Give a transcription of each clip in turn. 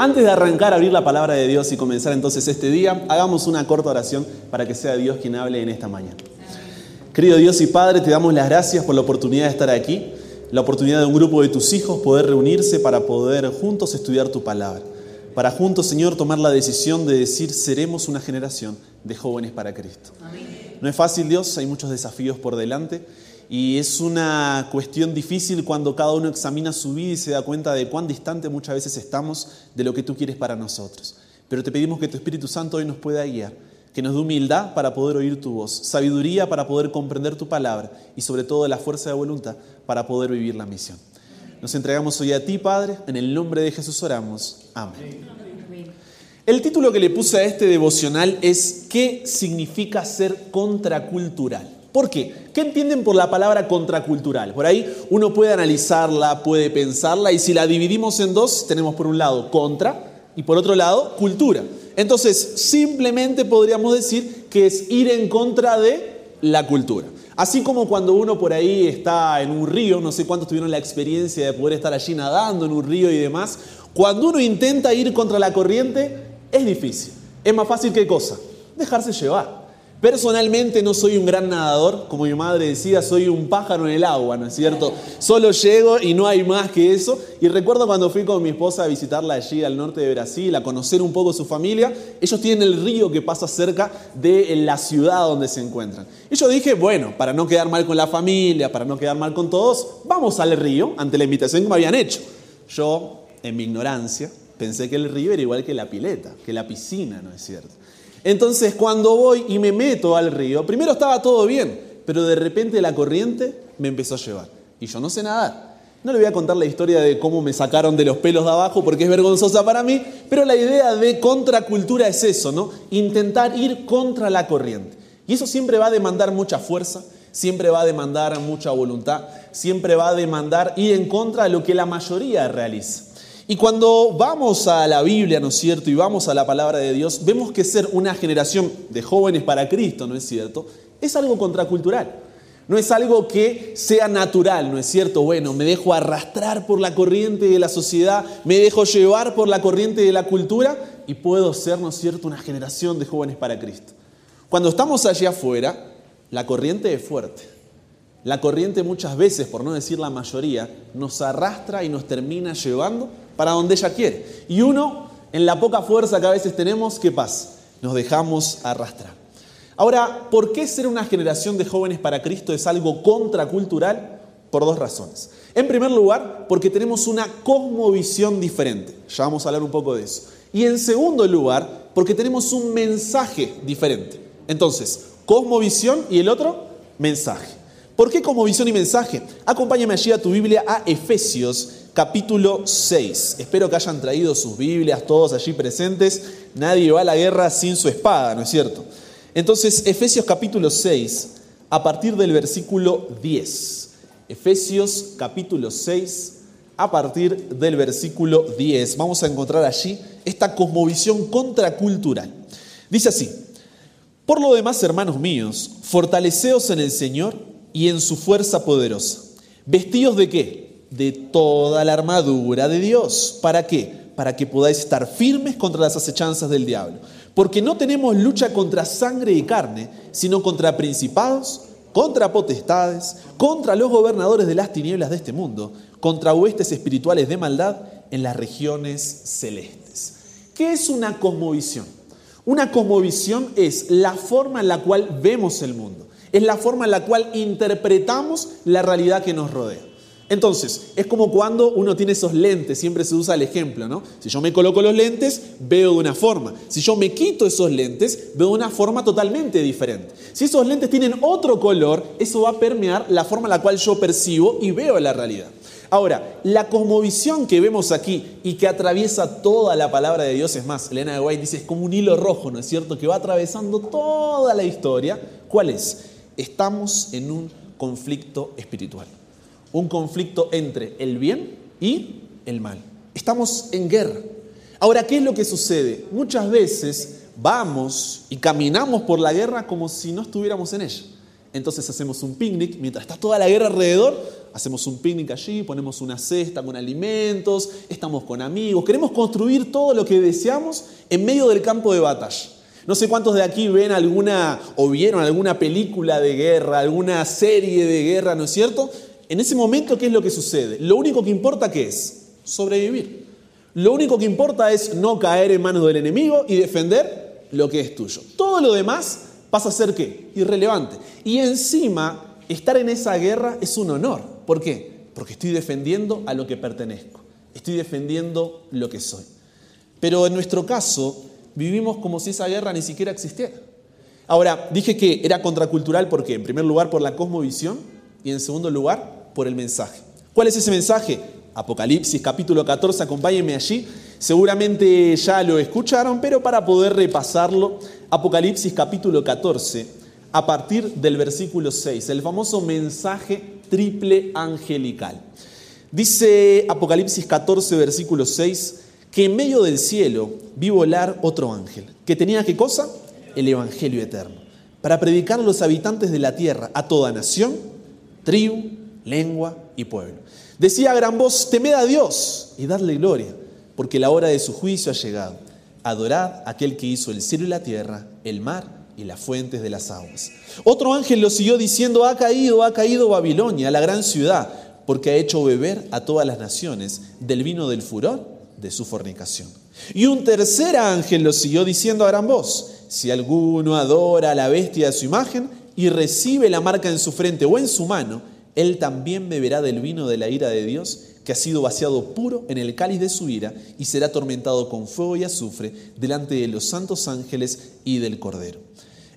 antes de arrancar a abrir la palabra de Dios y comenzar entonces este día, hagamos una corta oración para que sea Dios quien hable en esta mañana. Querido Dios y Padre, te damos las gracias por la oportunidad de estar aquí, la oportunidad de un grupo de tus hijos poder reunirse para poder juntos estudiar tu palabra, para juntos, Señor, tomar la decisión de decir, seremos una generación de jóvenes para Cristo. No es fácil, Dios, hay muchos desafíos por delante y es una cuestión difícil cuando cada uno examina su vida y se da cuenta de cuán distante muchas veces estamos de lo que tú quieres para nosotros. Pero te pedimos que tu Espíritu Santo hoy nos pueda guiar, que nos dé humildad para poder oír tu voz, sabiduría para poder comprender tu palabra y sobre todo la fuerza de voluntad para poder vivir la misión. Nos entregamos hoy a ti, Padre, en el nombre de Jesús oramos. Amén. El título que le puse a este devocional es ¿Qué significa ser contracultural? ¿Por qué? ¿Qué entienden por la palabra contracultural? Por ahí uno puede analizarla, puede pensarla y si la dividimos en dos, tenemos por un lado contra y por otro lado cultura. Entonces, simplemente podríamos decir que es ir en contra de la cultura. Así como cuando uno por ahí está en un río, no sé cuántos tuvieron la experiencia de poder estar allí nadando en un río y demás, cuando uno intenta ir contra la corriente, es difícil. Es más fácil que cosa, dejarse llevar. Personalmente no soy un gran nadador, como mi madre decía, soy un pájaro en el agua, ¿no es cierto? Solo llego y no hay más que eso. Y recuerdo cuando fui con mi esposa a visitarla allí al norte de Brasil, a conocer un poco su familia, ellos tienen el río que pasa cerca de la ciudad donde se encuentran. Y yo dije, bueno, para no quedar mal con la familia, para no quedar mal con todos, vamos al río ante la invitación que me habían hecho. Yo, en mi ignorancia, pensé que el río era igual que la pileta, que la piscina, ¿no es cierto? Entonces cuando voy y me meto al río, primero estaba todo bien, pero de repente la corriente me empezó a llevar. Y yo no sé nadar. No le voy a contar la historia de cómo me sacaron de los pelos de abajo porque es vergonzosa para mí, pero la idea de contracultura es eso, ¿no? Intentar ir contra la corriente. Y eso siempre va a demandar mucha fuerza, siempre va a demandar mucha voluntad, siempre va a demandar ir en contra de lo que la mayoría realiza. Y cuando vamos a la Biblia, ¿no es cierto? Y vamos a la palabra de Dios, vemos que ser una generación de jóvenes para Cristo, ¿no es cierto? Es algo contracultural. No es algo que sea natural, ¿no es cierto? Bueno, me dejo arrastrar por la corriente de la sociedad, me dejo llevar por la corriente de la cultura y puedo ser, ¿no es cierto?, una generación de jóvenes para Cristo. Cuando estamos allá afuera, la corriente es fuerte. La corriente muchas veces, por no decir la mayoría, nos arrastra y nos termina llevando para donde ella quiere. Y uno, en la poca fuerza que a veces tenemos, ¿qué pasa? Nos dejamos arrastrar. Ahora, ¿por qué ser una generación de jóvenes para Cristo es algo contracultural? Por dos razones. En primer lugar, porque tenemos una cosmovisión diferente. Ya vamos a hablar un poco de eso. Y en segundo lugar, porque tenemos un mensaje diferente. Entonces, cosmovisión y el otro, mensaje. ¿Por qué cosmovisión y mensaje? Acompáñame allí a tu Biblia a Efesios capítulo 6. Espero que hayan traído sus Biblias todos allí presentes. Nadie va a la guerra sin su espada, ¿no es cierto? Entonces, Efesios capítulo 6, a partir del versículo 10. Efesios capítulo 6, a partir del versículo 10. Vamos a encontrar allí esta cosmovisión contracultural. Dice así, por lo demás, hermanos míos, fortaleceos en el Señor y en su fuerza poderosa. ¿Vestidos de qué? De toda la armadura de Dios. ¿Para qué? Para que podáis estar firmes contra las acechanzas del diablo. Porque no tenemos lucha contra sangre y carne, sino contra principados, contra potestades, contra los gobernadores de las tinieblas de este mundo, contra huestes espirituales de maldad en las regiones celestes. ¿Qué es una cosmovisión? Una cosmovisión es la forma en la cual vemos el mundo, es la forma en la cual interpretamos la realidad que nos rodea. Entonces, es como cuando uno tiene esos lentes, siempre se usa el ejemplo, ¿no? Si yo me coloco los lentes, veo de una forma. Si yo me quito esos lentes, veo de una forma totalmente diferente. Si esos lentes tienen otro color, eso va a permear la forma en la cual yo percibo y veo la realidad. Ahora, la cosmovisión que vemos aquí y que atraviesa toda la palabra de Dios, es más, Elena de White dice, es como un hilo rojo, ¿no es cierto?, que va atravesando toda la historia. ¿Cuál es? Estamos en un conflicto espiritual un conflicto entre el bien y el mal. Estamos en guerra. Ahora, ¿qué es lo que sucede? Muchas veces vamos y caminamos por la guerra como si no estuviéramos en ella. Entonces hacemos un picnic, mientras está toda la guerra alrededor, hacemos un picnic allí, ponemos una cesta con alimentos, estamos con amigos, queremos construir todo lo que deseamos en medio del campo de batalla. No sé cuántos de aquí ven alguna o vieron alguna película de guerra, alguna serie de guerra, ¿no es cierto? En ese momento, ¿qué es lo que sucede? Lo único que importa, ¿qué es? Sobrevivir. Lo único que importa es no caer en manos del enemigo y defender lo que es tuyo. Todo lo demás pasa a ser qué? Irrelevante. Y encima, estar en esa guerra es un honor. ¿Por qué? Porque estoy defendiendo a lo que pertenezco. Estoy defendiendo lo que soy. Pero en nuestro caso, vivimos como si esa guerra ni siquiera existiera. Ahora, dije que era contracultural porque, en primer lugar, por la cosmovisión y, en segundo lugar, por el mensaje. ¿Cuál es ese mensaje? Apocalipsis capítulo 14, acompáñenme allí. Seguramente ya lo escucharon, pero para poder repasarlo, Apocalipsis capítulo 14, a partir del versículo 6, el famoso mensaje triple angelical. Dice Apocalipsis 14, versículo 6, que en medio del cielo vi volar otro ángel, que tenía qué cosa? El Evangelio eterno, para predicar a los habitantes de la tierra, a toda nación, tribu, lengua y pueblo. Decía a gran voz, temed a Dios y dadle gloria porque la hora de su juicio ha llegado. Adorad a aquel que hizo el cielo y la tierra, el mar y las fuentes de las aguas. Otro ángel lo siguió diciendo, ha caído, ha caído Babilonia, la gran ciudad, porque ha hecho beber a todas las naciones del vino del furor de su fornicación. Y un tercer ángel lo siguió diciendo a gran voz, si alguno adora a la bestia de su imagen y recibe la marca en su frente o en su mano, él también beberá del vino de la ira de Dios que ha sido vaciado puro en el cáliz de su ira y será atormentado con fuego y azufre delante de los santos ángeles y del Cordero.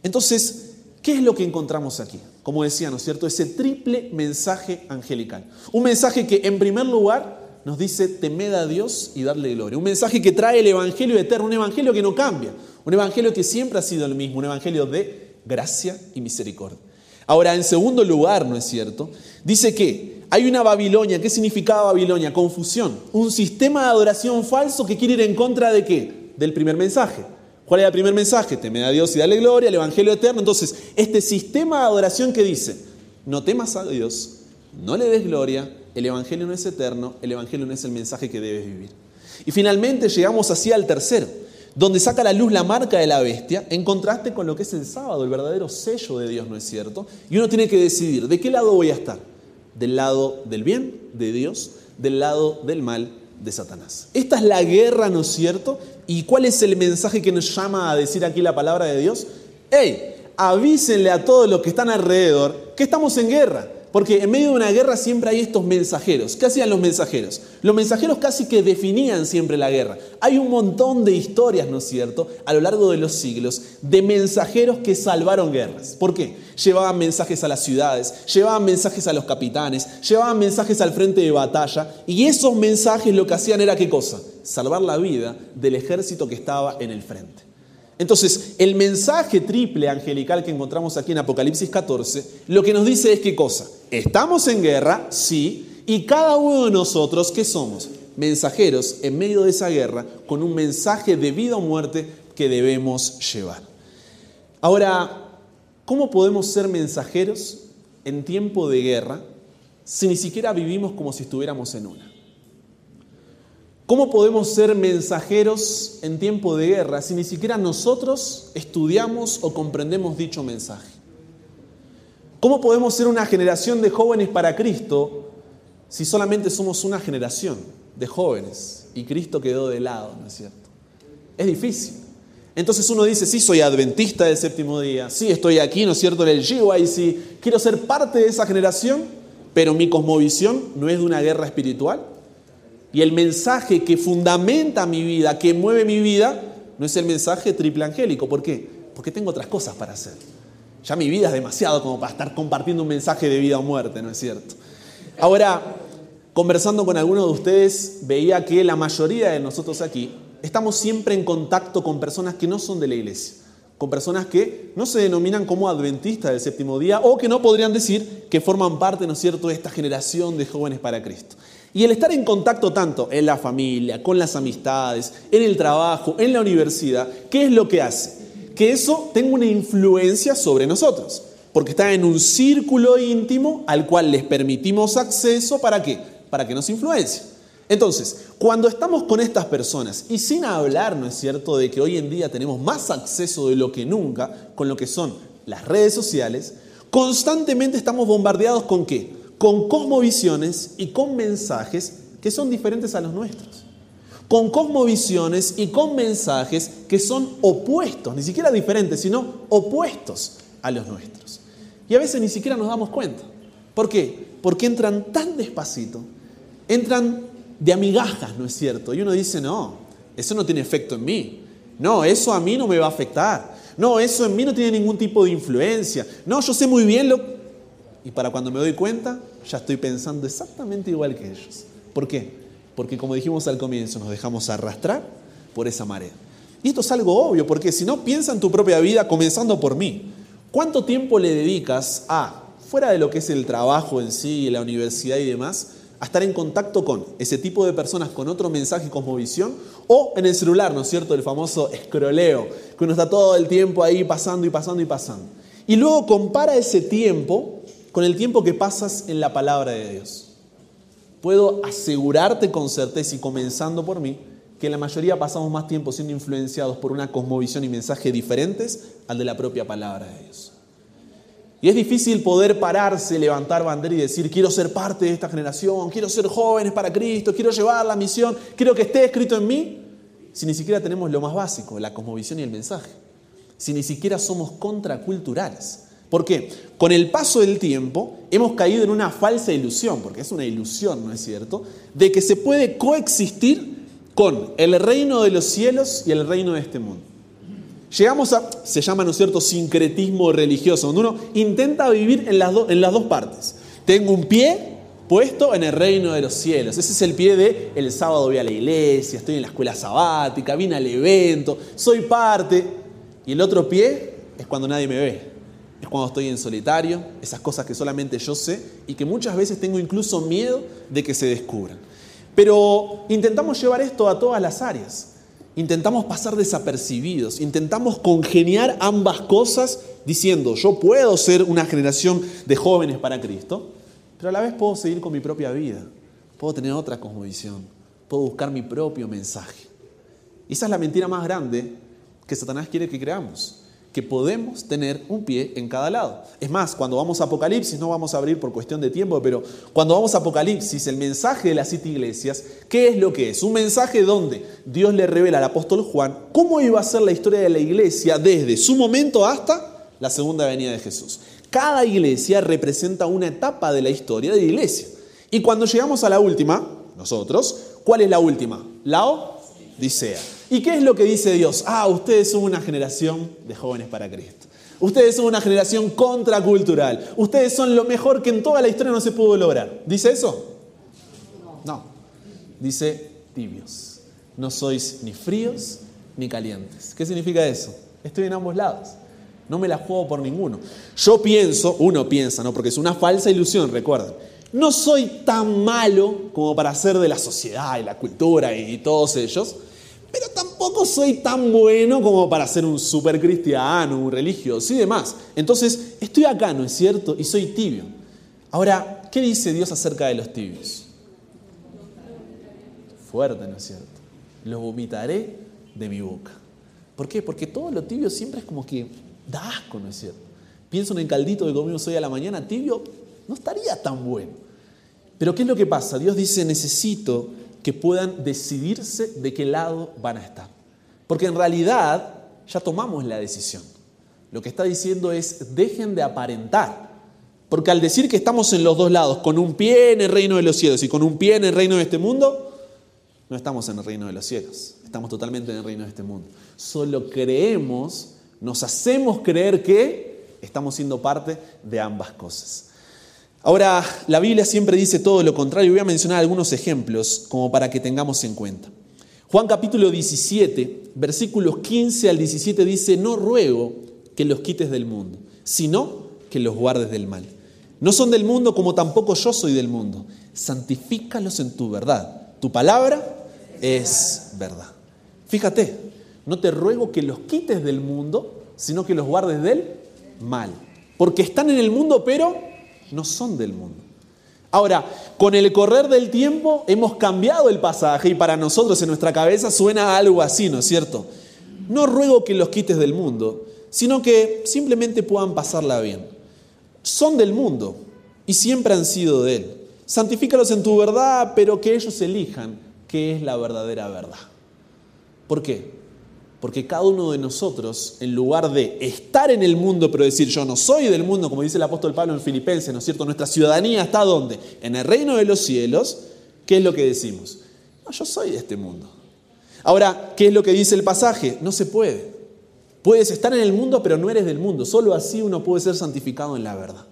Entonces, ¿qué es lo que encontramos aquí? Como decía, ¿no es cierto? Ese triple mensaje angelical. Un mensaje que en primer lugar nos dice temed a Dios y darle gloria. Un mensaje que trae el Evangelio eterno, un Evangelio que no cambia, un Evangelio que siempre ha sido el mismo, un Evangelio de gracia y misericordia. Ahora, en segundo lugar, ¿no es cierto? Dice que hay una Babilonia. ¿Qué significaba Babilonia? Confusión. Un sistema de adoración falso que quiere ir en contra de qué? Del primer mensaje. ¿Cuál era el primer mensaje? Temed a Dios y dale gloria, el Evangelio eterno. Entonces, este sistema de adoración que dice, no temas a Dios, no le des gloria, el Evangelio no es eterno, el Evangelio no es el mensaje que debes vivir. Y finalmente llegamos así al tercero, donde saca a la luz la marca de la bestia, en contraste con lo que es el sábado, el verdadero sello de Dios, ¿no es cierto? Y uno tiene que decidir, ¿de qué lado voy a estar? ¿Del lado del bien, de Dios, del lado del mal, de Satanás? Esta es la guerra, ¿no es cierto? ¿Y cuál es el mensaje que nos llama a decir aquí la palabra de Dios? ¡Ey! Avísenle a todos los que están alrededor que estamos en guerra. Porque en medio de una guerra siempre hay estos mensajeros. ¿Qué hacían los mensajeros? Los mensajeros casi que definían siempre la guerra. Hay un montón de historias, ¿no es cierto?, a lo largo de los siglos de mensajeros que salvaron guerras. ¿Por qué? Llevaban mensajes a las ciudades, llevaban mensajes a los capitanes, llevaban mensajes al frente de batalla y esos mensajes lo que hacían era qué cosa? Salvar la vida del ejército que estaba en el frente. Entonces, el mensaje triple angelical que encontramos aquí en Apocalipsis 14, lo que nos dice es qué cosa. Estamos en guerra, sí, y cada uno de nosotros, ¿qué somos? Mensajeros en medio de esa guerra con un mensaje de vida o muerte que debemos llevar. Ahora, ¿cómo podemos ser mensajeros en tiempo de guerra si ni siquiera vivimos como si estuviéramos en una? ¿Cómo podemos ser mensajeros en tiempo de guerra si ni siquiera nosotros estudiamos o comprendemos dicho mensaje? ¿Cómo podemos ser una generación de jóvenes para Cristo si solamente somos una generación de jóvenes y Cristo quedó de lado, ¿no es cierto? Es difícil. Entonces uno dice, sí, soy adventista del séptimo día, sí, estoy aquí, ¿no es cierto?, en el sí, quiero ser parte de esa generación, pero mi cosmovisión no es de una guerra espiritual. Y el mensaje que fundamenta mi vida, que mueve mi vida, no es el mensaje triple angélico. ¿Por qué? Porque tengo otras cosas para hacer. Ya mi vida es demasiado como para estar compartiendo un mensaje de vida o muerte, ¿no es cierto? Ahora, conversando con algunos de ustedes, veía que la mayoría de nosotros aquí estamos siempre en contacto con personas que no son de la iglesia, con personas que no se denominan como adventistas del séptimo día o que no podrían decir que forman parte, ¿no es cierto?, de esta generación de jóvenes para Cristo. Y el estar en contacto tanto en la familia, con las amistades, en el trabajo, en la universidad, ¿qué es lo que hace? Que eso tenga una influencia sobre nosotros. porque están en un círculo íntimo al cual les permitimos acceso para qué? Para que nos influencien. Entonces, cuando estamos con estas personas, y sin hablar, ¿no es cierto?, de que hoy en día tenemos más acceso de lo que nunca con lo que son las redes sociales, constantemente estamos bombardeados con qué? Con cosmovisiones y con mensajes que son diferentes a los nuestros. Con cosmovisiones y con mensajes que son opuestos, ni siquiera diferentes, sino opuestos a los nuestros. Y a veces ni siquiera nos damos cuenta. ¿Por qué? Porque entran tan despacito, entran de amigajas, ¿no es cierto? Y uno dice, no, eso no tiene efecto en mí. No, eso a mí no me va a afectar. No, eso en mí no tiene ningún tipo de influencia. No, yo sé muy bien lo... Y para cuando me doy cuenta, ya estoy pensando exactamente igual que ellos. ¿Por qué? Porque como dijimos al comienzo, nos dejamos arrastrar por esa marea. Y esto es algo obvio, porque si no, piensa en tu propia vida, comenzando por mí. ¿Cuánto tiempo le dedicas a, fuera de lo que es el trabajo en sí, la universidad y demás, a estar en contacto con ese tipo de personas con otro mensaje y cosmovisión, o en el celular, ¿no es cierto? El famoso escroleo, que uno está todo el tiempo ahí pasando y pasando y pasando. Y luego compara ese tiempo con el tiempo que pasas en la palabra de Dios. Puedo asegurarte con certeza y comenzando por mí, que la mayoría pasamos más tiempo siendo influenciados por una cosmovisión y mensaje diferentes al de la propia palabra de Dios. Y es difícil poder pararse, levantar bandera y decir, quiero ser parte de esta generación, quiero ser jóvenes para Cristo, quiero llevar la misión, quiero que esté escrito en mí, si ni siquiera tenemos lo más básico, la cosmovisión y el mensaje. Si ni siquiera somos contraculturales. ¿Por qué? Con el paso del tiempo hemos caído en una falsa ilusión, porque es una ilusión, ¿no es cierto?, de que se puede coexistir con el reino de los cielos y el reino de este mundo. Llegamos a, se llama, ¿no es cierto?, sincretismo religioso, donde uno intenta vivir en las, dos partes. Tengo un pie puesto en el reino de los cielos. Ese es el pie de el sábado voy a la iglesia, estoy en la escuela sabática, vine al evento, soy parte. Y el otro pie es cuando nadie me ve. Es cuando estoy en solitario, esas cosas que solamente yo sé y que muchas veces tengo incluso miedo de que se descubran. Pero intentamos llevar esto a todas las áreas. Intentamos pasar desapercibidos, intentamos congeniar ambas cosas diciendo, yo puedo ser una generación de jóvenes para Cristo, pero a la vez puedo seguir con mi propia vida, puedo tener otra cosmovisión, puedo buscar mi propio mensaje. Y esa es la mentira más grande que Satanás quiere que creamos que podemos tener un pie en cada lado. Es más, cuando vamos a Apocalipsis, no vamos a abrir por cuestión de tiempo, pero cuando vamos a Apocalipsis, el mensaje de las siete iglesias, ¿qué es lo que es? Un mensaje donde Dios le revela al apóstol Juan cómo iba a ser la historia de la iglesia desde su momento hasta la segunda venida de Jesús. Cada iglesia representa una etapa de la historia de la iglesia. Y cuando llegamos a la última, nosotros, ¿cuál es la última? La Odisea. ¿Y qué es lo que dice Dios? Ah, ustedes son una generación de jóvenes para Cristo. Ustedes son una generación contracultural. Ustedes son lo mejor que en toda la historia no se pudo lograr. ¿Dice eso? No. Dice tibios. No sois ni fríos ni calientes. ¿Qué significa eso? Estoy en ambos lados. No me la juego por ninguno. Yo pienso, uno piensa, ¿no? Porque es una falsa ilusión, recuerden. No soy tan malo como para ser de la sociedad y la cultura y todos ellos pero tampoco soy tan bueno como para ser un super cristiano, un religioso y demás. Entonces, estoy acá, ¿no es cierto? Y soy tibio. Ahora, ¿qué dice Dios acerca de los tibios? Fuerte, ¿no es cierto? Los vomitaré de mi boca. ¿Por qué? Porque todo lo tibio siempre es como que da asco, ¿no es cierto? Pienso en el caldito que comimos hoy a la mañana, tibio, no estaría tan bueno. Pero ¿qué es lo que pasa? Dios dice, necesito que puedan decidirse de qué lado van a estar. Porque en realidad ya tomamos la decisión. Lo que está diciendo es, dejen de aparentar. Porque al decir que estamos en los dos lados, con un pie en el reino de los cielos y con un pie en el reino de este mundo, no estamos en el reino de los cielos, estamos totalmente en el reino de este mundo. Solo creemos, nos hacemos creer que estamos siendo parte de ambas cosas. Ahora, la Biblia siempre dice todo lo contrario. Voy a mencionar algunos ejemplos como para que tengamos en cuenta. Juan capítulo 17, versículos 15 al 17 dice, no ruego que los quites del mundo, sino que los guardes del mal. No son del mundo como tampoco yo soy del mundo. Santifícalos en tu verdad. Tu palabra es verdad. Fíjate, no te ruego que los quites del mundo, sino que los guardes del mal. porque están en el mundo, pero no son del mundo. Ahora, con el correr del tiempo hemos cambiado el pasaje y para nosotros en nuestra cabeza suena algo así, ¿no es cierto? No ruego que los quites del mundo, sino que simplemente puedan pasarla bien. Son del mundo y siempre han sido de él. Santifícalos en tu verdad, pero que ellos elijan qué es la verdadera verdad. ¿Por qué? Porque cada uno de nosotros, en lugar de estar en el mundo, pero decir yo no soy del mundo, como dice el apóstol Pablo en Filipenses, ¿no es cierto? Nuestra ciudadanía está donde? En el reino de los cielos. ¿Qué es lo que decimos? No, yo soy de este mundo. Ahora, ¿qué es lo que dice el pasaje? No se puede. Puedes estar en el mundo, pero no eres del mundo. Solo así uno puede ser santificado en la verdad.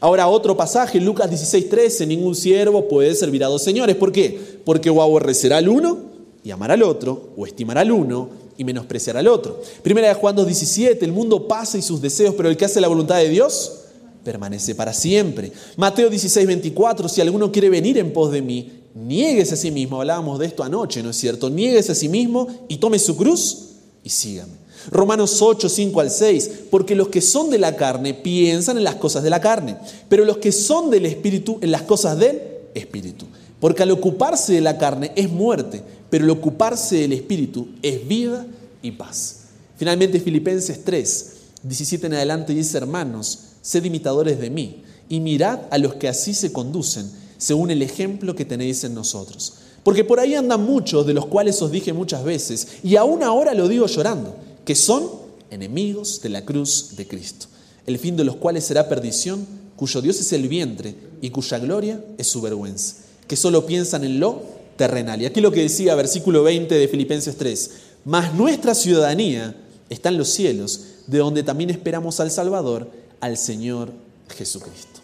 Ahora, otro pasaje, Lucas 16:13, ningún siervo puede servir a dos señores. ¿Por qué? Porque o aborrecerá al uno y amará al otro, o estimará al uno y menospreciar al otro. Primera de Juan 2.17, el mundo pasa y sus deseos, pero el que hace la voluntad de Dios permanece para siempre. Mateo 16.24, si alguno quiere venir en pos de mí, nieguese a sí mismo, hablábamos de esto anoche, ¿no es cierto? Nieguese a sí mismo y tome su cruz y sígame. Romanos 8, 5 al 6, porque los que son de la carne piensan en las cosas de la carne, pero los que son del Espíritu en las cosas del Espíritu. Porque al ocuparse de la carne es muerte, pero el ocuparse del Espíritu es vida y paz. Finalmente Filipenses 3, 17 en adelante dice, hermanos, sed imitadores de mí y mirad a los que así se conducen, según el ejemplo que tenéis en nosotros. Porque por ahí andan muchos, de los cuales os dije muchas veces, y aún ahora lo digo llorando, que son enemigos de la cruz de Cristo, el fin de los cuales será perdición, cuyo Dios es el vientre y cuya gloria es su vergüenza, que solo piensan en lo terrenal. Y aquí lo que decía versículo 20 de Filipenses 3, mas nuestra ciudadanía está en los cielos, de donde también esperamos al Salvador, al Señor Jesucristo.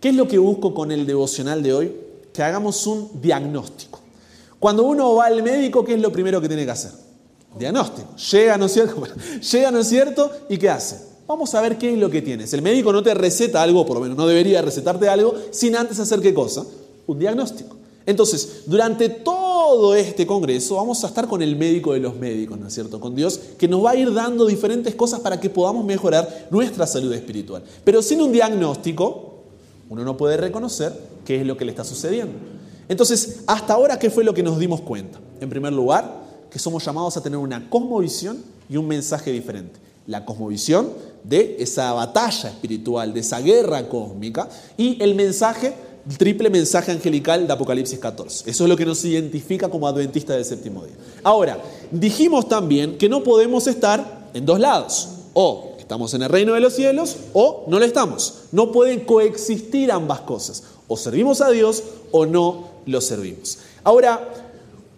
¿Qué es lo que busco con el devocional de hoy? Que hagamos un diagnóstico. Cuando uno va al médico, ¿qué es lo primero que tiene que hacer? Diagnóstico. Llega, ¿no cierto? Llega, ¿no es cierto? ¿Y qué hace? Vamos a ver qué es lo que tienes. El médico no te receta algo, por lo menos no debería recetarte algo, sin antes hacer qué cosa? Un diagnóstico. Entonces, durante todo este congreso vamos a estar con el médico de los médicos, ¿no es cierto? Con Dios, que nos va a ir dando diferentes cosas para que podamos mejorar nuestra salud espiritual. Pero sin un diagnóstico, uno no puede reconocer qué es lo que le está sucediendo. Entonces, hasta ahora, ¿qué fue lo que nos dimos cuenta? En primer lugar, que somos llamados a tener una cosmovisión y un mensaje diferente. La cosmovisión de esa batalla espiritual, de esa guerra cósmica, y el mensaje triple mensaje angelical de Apocalipsis 14. Eso es lo que nos identifica como adventistas del séptimo día. Ahora, dijimos también que no podemos estar en dos lados. O estamos en el reino de los cielos o no lo estamos. No pueden coexistir ambas cosas. O servimos a Dios o no lo servimos. Ahora,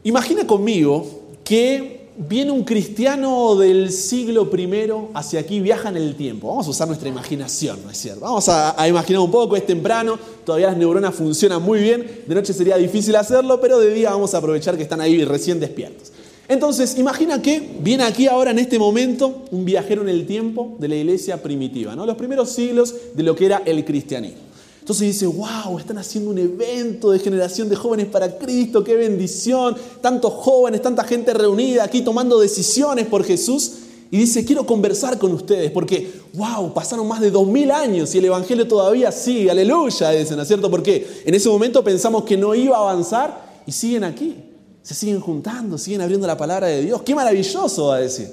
imagina conmigo que viene un cristiano del siglo I hacia aquí, viaja en el tiempo. Vamos a usar nuestra imaginación, ¿no es cierto? Vamos a, imaginar un poco, es temprano, todavía las neuronas funcionan muy bien, de noche sería difícil hacerlo, pero de día vamos a aprovechar que están ahí recién despiertos. Entonces, imagina que viene aquí ahora en este momento un viajero en el tiempo de la iglesia primitiva, ¿no? los primeros siglos de lo que era el cristianismo. Entonces dice, wow, están haciendo un evento de generación de jóvenes para Cristo, qué bendición, tantos jóvenes, tanta gente reunida aquí tomando decisiones por Jesús. Y dice, quiero conversar con ustedes porque, wow, pasaron más de dos mil años y el Evangelio todavía sigue, aleluya, dicen, ¿no es cierto? Porque en ese momento pensamos que no iba a avanzar y siguen aquí, se siguen juntando, siguen abriendo la palabra de Dios. Qué maravilloso, va a decir.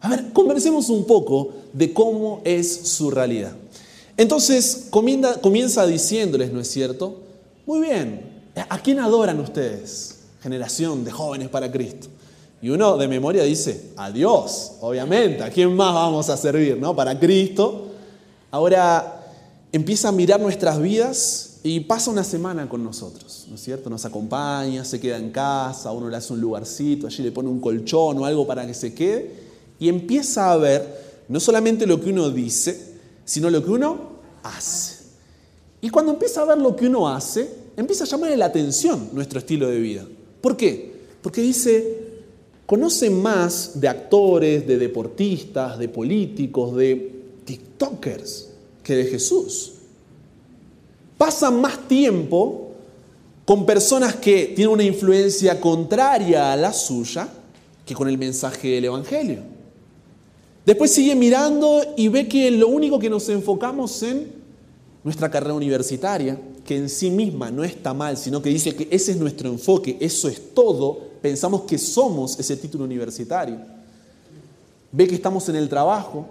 A ver, conversemos un poco de cómo es su realidad. Entonces comienza, diciéndoles, ¿no es cierto? Muy bien, ¿a quién adoran ustedes? Generación de jóvenes para Cristo. Y uno de memoria dice, a Dios, obviamente, ¿a quién más vamos a servir? ¿no? Para Cristo. Ahora empieza a mirar nuestras vidas y pasa una semana con nosotros, ¿no es cierto? Nos acompaña, se queda en casa, uno le hace un lugarcito, allí le pone un colchón o algo para que se quede y empieza a ver no solamente lo que uno dice, sino lo que uno hace. Y cuando empieza a ver lo que uno hace, empieza a llamarle la atención nuestro estilo de vida. ¿Por qué? Porque dice, conoce más de actores, de deportistas, de políticos, de TikTokers que de Jesús. Pasa más tiempo con personas que tienen una influencia contraria a la suya que con el mensaje del Evangelio. Después sigue mirando y ve que lo único que nos enfocamos en nuestra carrera universitaria, que en sí misma no está mal, sino que dice que ese es nuestro enfoque, eso es todo, pensamos que somos ese título universitario. Ve que estamos en el trabajo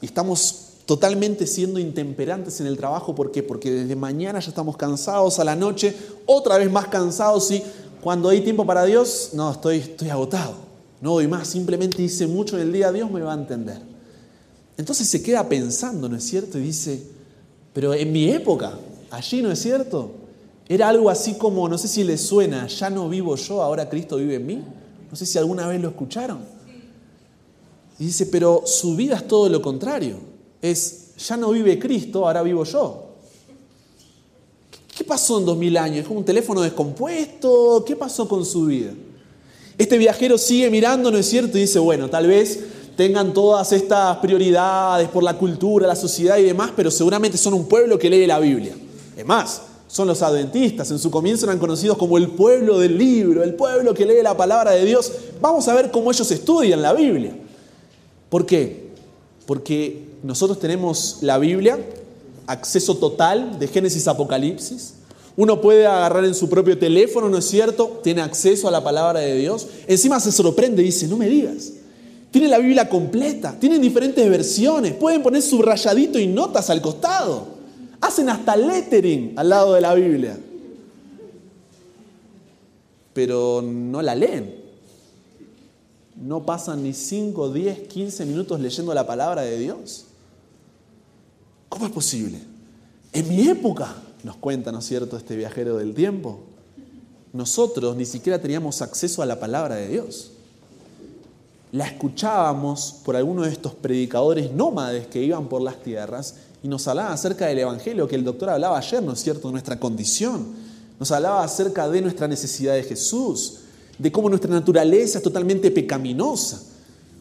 y estamos totalmente siendo intemperantes en el trabajo, ¿por qué? Porque desde mañana ya estamos cansados, a la noche otra vez más cansados y cuando hay tiempo para Dios, no, estoy, estoy agotado, no doy más, simplemente hice mucho en el día, Dios me va a entender. Entonces se queda pensando, ¿no es cierto? Y dice, pero en mi época, allí, ¿no es cierto? Era algo así como, no sé si les suena, ya no vivo yo, ahora Cristo vive en mí. No sé si alguna vez lo escucharon. Y dice, pero su vida es todo lo contrario. Es, ya no vive Cristo, ahora vivo yo. ¿Qué pasó en 2000 años? ¿Es como un teléfono descompuesto? ¿Qué pasó con su vida? Este viajero sigue mirando, ¿no es cierto? Y dice, bueno, tal vez tengan todas estas prioridades por la cultura, la sociedad y demás, pero seguramente son un pueblo que lee la Biblia. Es más, son los adventistas, en su comienzo eran conocidos como el pueblo del libro, el pueblo que lee la palabra de Dios. Vamos a ver cómo ellos estudian la Biblia. ¿Por qué? Porque nosotros tenemos la Biblia, acceso total de Génesis a Apocalipsis. Uno puede agarrar en su propio teléfono, ¿no es cierto? Tiene acceso a la palabra de Dios. Encima se sorprende y dice, no me digas. Tienen la Biblia completa, tienen diferentes versiones, pueden poner subrayadito y notas al costado. Hacen hasta lettering al lado de la Biblia. Pero no la leen. No pasan ni 5, 10, 15 minutos leyendo la palabra de Dios. ¿Cómo es posible? En mi época, nos cuenta, ¿no es cierto?, este viajero del tiempo, nosotros ni siquiera teníamos acceso a la palabra de Dios la escuchábamos por alguno de estos predicadores nómades que iban por las tierras y nos hablaban acerca del Evangelio que el doctor hablaba ayer, ¿no es cierto?, de nuestra condición. Nos hablaba acerca de nuestra necesidad de Jesús, de cómo nuestra naturaleza es totalmente pecaminosa.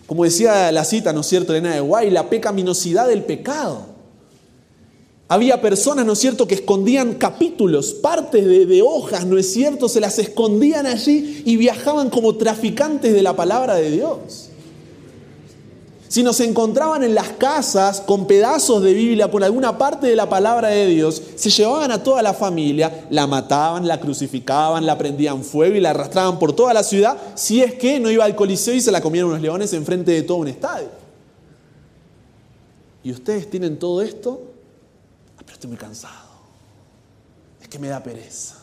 Como decía la cita, ¿no es cierto?, Elena de Guay, la pecaminosidad del pecado. Había personas, ¿no es cierto?, que escondían capítulos, partes de, hojas, ¿no es cierto?, se las escondían allí y viajaban como traficantes de la palabra de Dios. Si nos encontraban en las casas con pedazos de Biblia por alguna parte de la palabra de Dios, se llevaban a toda la familia, la mataban, la crucificaban, la prendían fuego y la arrastraban por toda la ciudad, si es que no iba al Coliseo y se la comieron unos leones enfrente de todo un estadio. ¿Y ustedes tienen todo esto? Estoy muy cansado. Es que me da pereza.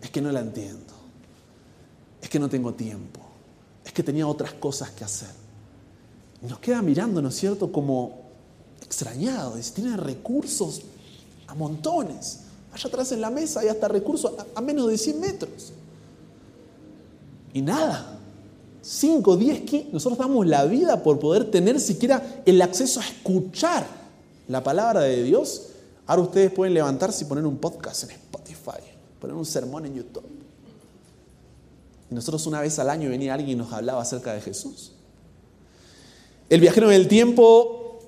Es que no la entiendo. Es que no tengo tiempo. Es que tenía otras cosas que hacer. Y nos queda mirando, ¿no es cierto?, como extrañado. Dice, tiene recursos a montones. Allá atrás en la mesa hay hasta recursos a, menos de 100 metros. Y nada. 5, 10, 15. Nosotros damos la vida por poder tener siquiera el acceso a escuchar la palabra de Dios Ahora ustedes pueden levantarse y poner un podcast en Spotify, poner un sermón en YouTube. Y nosotros una vez al año venía alguien y nos hablaba acerca de Jesús. El viajero en el tiempo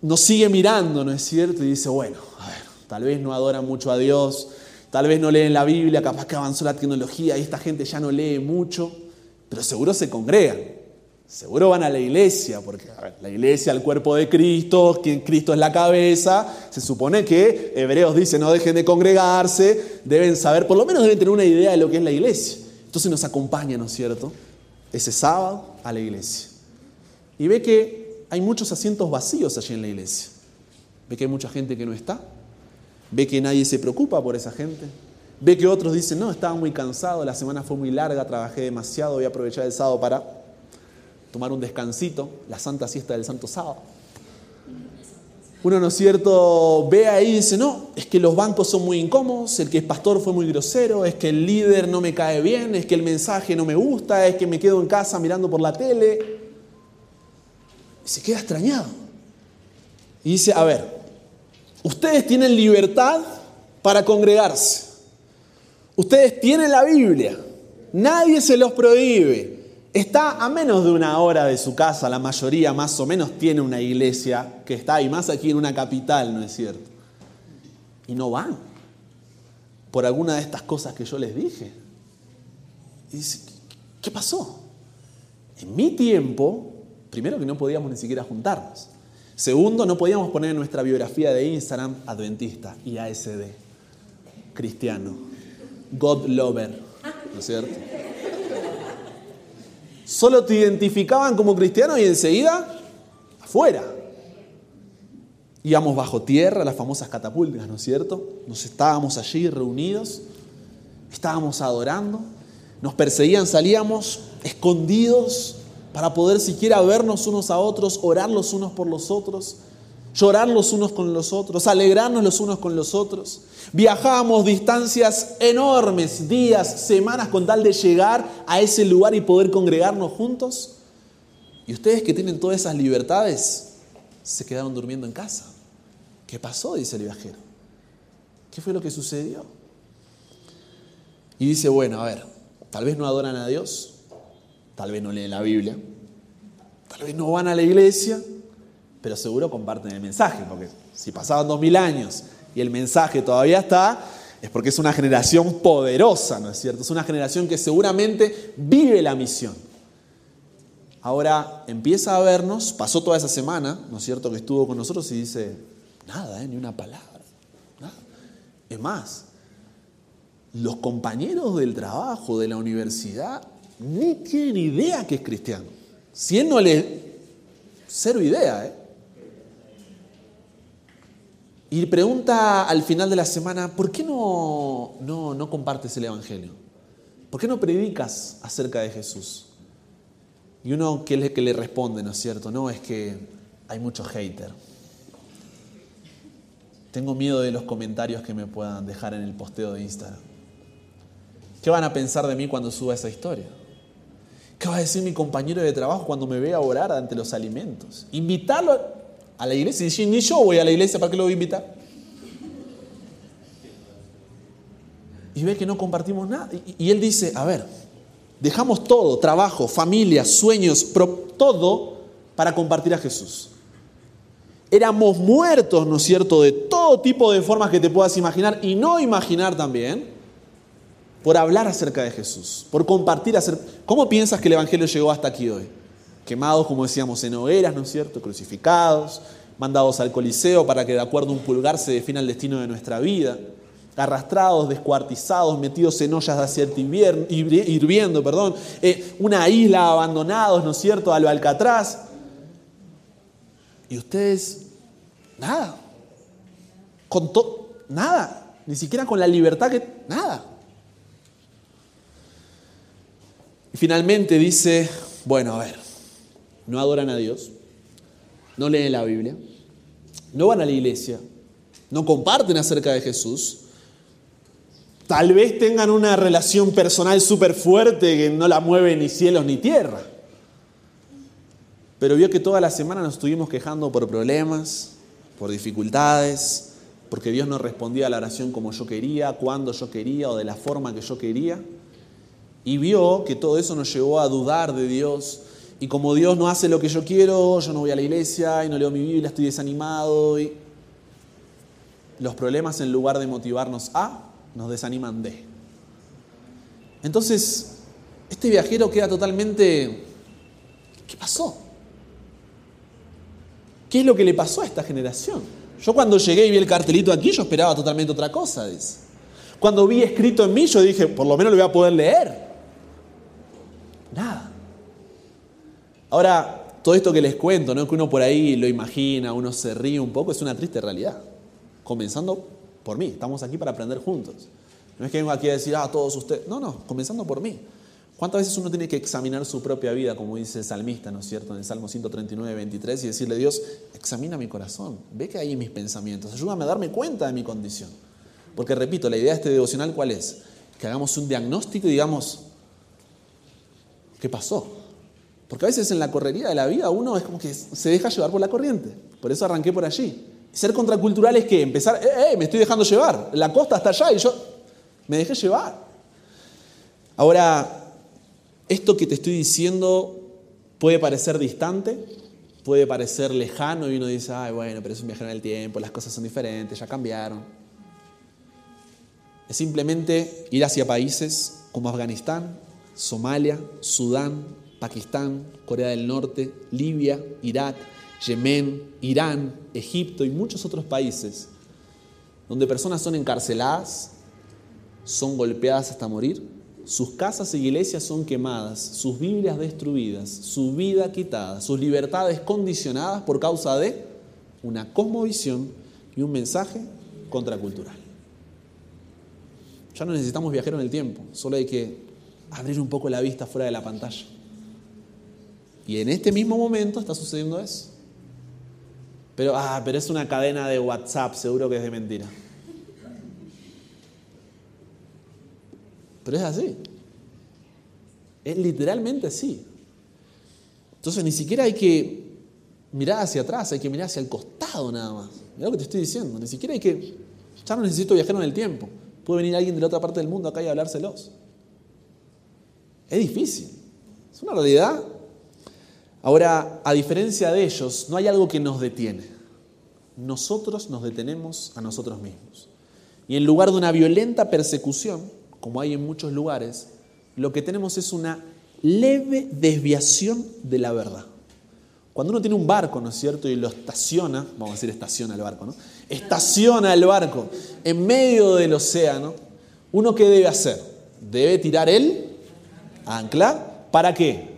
nos sigue mirando, ¿no es cierto? Y dice, bueno, a ver, tal vez no adoran mucho a Dios, tal vez no leen la Biblia, capaz que avanzó la tecnología y esta gente ya no lee mucho, pero seguro se congregan. Seguro van a la iglesia, porque la iglesia, el cuerpo de Cristo, quien Cristo es la cabeza, se supone que Hebreos dice no dejen de congregarse, deben saber, por lo menos deben tener una idea de lo que es la iglesia. Entonces nos acompaña, ¿no es cierto? Ese sábado a la iglesia. Y ve que hay muchos asientos vacíos allí en la iglesia. Ve que hay mucha gente que no está. Ve que nadie se preocupa por esa gente. Ve que otros dicen, no, estaba muy cansado, la semana fue muy larga, trabajé demasiado, voy a aprovechar el sábado para tomar un descansito, la santa siesta del santo sábado. Uno, ¿no es cierto?, ve ahí y dice, no, es que los bancos son muy incómodos, el que es pastor fue muy grosero, es que el líder no me cae bien, es que el mensaje no me gusta, es que me quedo en casa mirando por la tele. Y se queda extrañado. Y dice, a ver, ustedes tienen libertad para congregarse. Ustedes tienen la Biblia. Nadie se los prohíbe. Está a menos de una hora de su casa, la mayoría más o menos tiene una iglesia que está, y más aquí en una capital, ¿no es cierto? Y no van por alguna de estas cosas que yo les dije. Y dice, ¿qué pasó? En mi tiempo primero que no podíamos ni siquiera juntarnos. Segundo, no podíamos poner en nuestra biografía de Instagram adventista y ASD, cristiano, God lover, ¿no es cierto? Solo te identificaban como cristiano y enseguida afuera. Íbamos bajo tierra, las famosas catapultas, ¿no es cierto? Nos estábamos allí reunidos, estábamos adorando, nos perseguían, salíamos escondidos para poder siquiera vernos unos a otros, orar los unos por los otros, llorar los unos con los otros, alegrarnos los unos con los otros. Viajábamos distancias enormes, días, semanas, con tal de llegar a ese lugar y poder congregarnos juntos. Y ustedes que tienen todas esas libertades, se quedaron durmiendo en casa. ¿Qué pasó? Dice el viajero. ¿Qué fue lo que sucedió? Y dice, bueno, a ver, tal vez no adoran a Dios, tal vez no leen la Biblia, tal vez no van a la iglesia, pero seguro comparten el mensaje, porque si pasaban dos mil años y el mensaje todavía está, es porque es una generación poderosa, ¿no es cierto? Es una generación que seguramente vive la misión. Ahora empieza a vernos, pasó toda esa semana, ¿no es cierto?, que estuvo con nosotros y dice, nada, ¿eh? ni una palabra, nada. Es más, los compañeros del trabajo, de la universidad, ni tiene idea que es cristiano. Si él no le... Cero idea, ¿eh? Y pregunta al final de la semana, ¿por qué no, no, no compartes el Evangelio? ¿Por qué no predicas acerca de Jesús? Y uno que le, que le responde, ¿no es cierto? No, es que hay mucho hater. Tengo miedo de los comentarios que me puedan dejar en el posteo de Instagram. ¿Qué van a pensar de mí cuando suba esa historia? ¿Qué va a decir mi compañero de trabajo cuando me vea orar ante los alimentos? Invitarlo a la iglesia y decir, ni yo voy a la iglesia, ¿para qué lo voy a invitar? Y ve que no compartimos nada. Y, él dice, a ver, dejamos todo, trabajo, familia, sueños, todo para compartir a Jesús. Éramos muertos, ¿no es cierto?, de todo tipo de formas que te puedas imaginar y no imaginar también por hablar acerca de Jesús, por compartir acerca... ¿Cómo piensas que el Evangelio llegó hasta aquí hoy? Quemados, como decíamos, en hogueras, ¿no es cierto? Crucificados, mandados al Coliseo para que de acuerdo a un pulgar se defina el destino de nuestra vida, arrastrados, descuartizados, metidos en ollas de acierto hirviendo, perdón, eh, una isla abandonados, ¿no es cierto?, a lo Alcatraz. Y ustedes, nada, con todo, nada, ni siquiera con la libertad que, nada. Y finalmente dice, bueno, a ver, no adoran a Dios, no leen la Biblia, no van a la iglesia, no comparten acerca de Jesús, tal vez tengan una relación personal súper fuerte que no la mueve ni cielos ni tierra. Pero vio que toda la semana nos estuvimos quejando por problemas, por dificultades, porque Dios no respondía a la oración como yo quería, cuando yo quería o de la forma que yo quería. Y vio que todo eso nos llevó a dudar de Dios. Y como Dios no hace lo que yo quiero, yo no voy a la iglesia y no leo mi Biblia, estoy desanimado. Y los problemas en lugar de motivarnos a, nos desaniman de. Entonces, este viajero queda totalmente... ¿Qué pasó? ¿Qué es lo que le pasó a esta generación? Yo cuando llegué y vi el cartelito aquí, yo esperaba totalmente otra cosa. Cuando vi escrito en mí, yo dije, por lo menos lo voy a poder leer. Nada. Ahora, todo esto que les cuento, ¿no? que uno por ahí lo imagina, uno se ríe un poco, es una triste realidad. Comenzando por mí, estamos aquí para aprender juntos. No es que vengo aquí a decir, ah, todos ustedes. No, no, comenzando por mí. ¿Cuántas veces uno tiene que examinar su propia vida, como dice el salmista, ¿no es cierto? En el Salmo 139, 23, y decirle, Dios, examina mi corazón, ve que hay en mis pensamientos, ayúdame a darme cuenta de mi condición. Porque repito, la idea de este devocional, ¿cuál es? Que hagamos un diagnóstico y digamos, ¿Qué pasó? Porque a veces en la correría de la vida uno es como que se deja llevar por la corriente. Por eso arranqué por allí. Ser contracultural es que empezar, eh, eh, me estoy dejando llevar. La costa está allá y yo me dejé llevar. Ahora, esto que te estoy diciendo puede parecer distante, puede parecer lejano y uno dice, ay, bueno, pero es un viaje en el tiempo, las cosas son diferentes, ya cambiaron. Es simplemente ir hacia países como Afganistán, Somalia, Sudán, Pakistán, Corea del Norte, Libia, Irak, Yemen, Irán, Egipto y muchos otros países, donde personas son encarceladas, son golpeadas hasta morir, sus casas y iglesias son quemadas, sus Biblias destruidas, su vida quitada, sus libertades condicionadas por causa de una cosmovisión y un mensaje contracultural. Ya no necesitamos viajar en el tiempo, solo hay que abrir un poco la vista fuera de la pantalla. Y en este mismo momento está sucediendo eso. Pero, ah, pero es una cadena de WhatsApp, seguro que es de mentira. Pero es así. Es literalmente así. Entonces ni siquiera hay que mirar hacia atrás, hay que mirar hacia el costado nada más. Mira lo que te estoy diciendo. Ni siquiera hay que. Ya no necesito viajar en el tiempo. Puede venir alguien de la otra parte del mundo acá y hablárselos. Es difícil. Es una realidad. Ahora, a diferencia de ellos, no hay algo que nos detiene. Nosotros nos detenemos a nosotros mismos. Y en lugar de una violenta persecución, como hay en muchos lugares, lo que tenemos es una leve desviación de la verdad. Cuando uno tiene un barco, ¿no es cierto? Y lo estaciona, vamos a decir estaciona el barco, ¿no? Estaciona el barco en medio del océano, ¿uno qué debe hacer? Debe tirar el ancla, ¿para qué?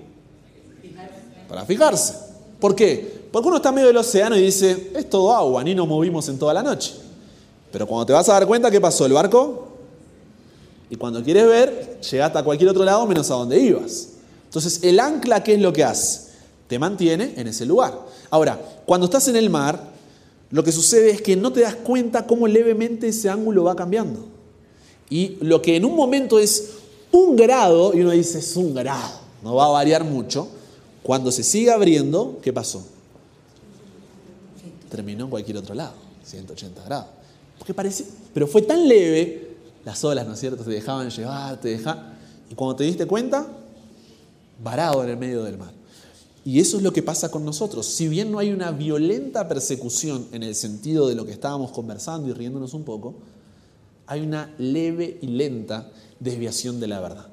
Para fijarse. ¿Por qué? Porque uno está en medio del océano y dice, es todo agua, ni nos movimos en toda la noche. Pero cuando te vas a dar cuenta, ¿qué pasó? El barco y cuando quieres ver, llegaste a cualquier otro lado menos a donde ibas. Entonces, el ancla, ¿qué es lo que hace? Te mantiene en ese lugar. Ahora, cuando estás en el mar, lo que sucede es que no te das cuenta cómo levemente ese ángulo va cambiando. Y lo que en un momento es un grado, y uno dice, es un grado, no va a variar mucho, cuando se sigue abriendo, ¿qué pasó? Terminó en cualquier otro lado, 180 grados. Porque parece, pero fue tan leve las olas, ¿no es cierto? Te dejaban llevar, te dejaban... Y cuando te diste cuenta, varado en el medio del mar. Y eso es lo que pasa con nosotros. Si bien no hay una violenta persecución en el sentido de lo que estábamos conversando y riéndonos un poco, hay una leve y lenta desviación de la verdad.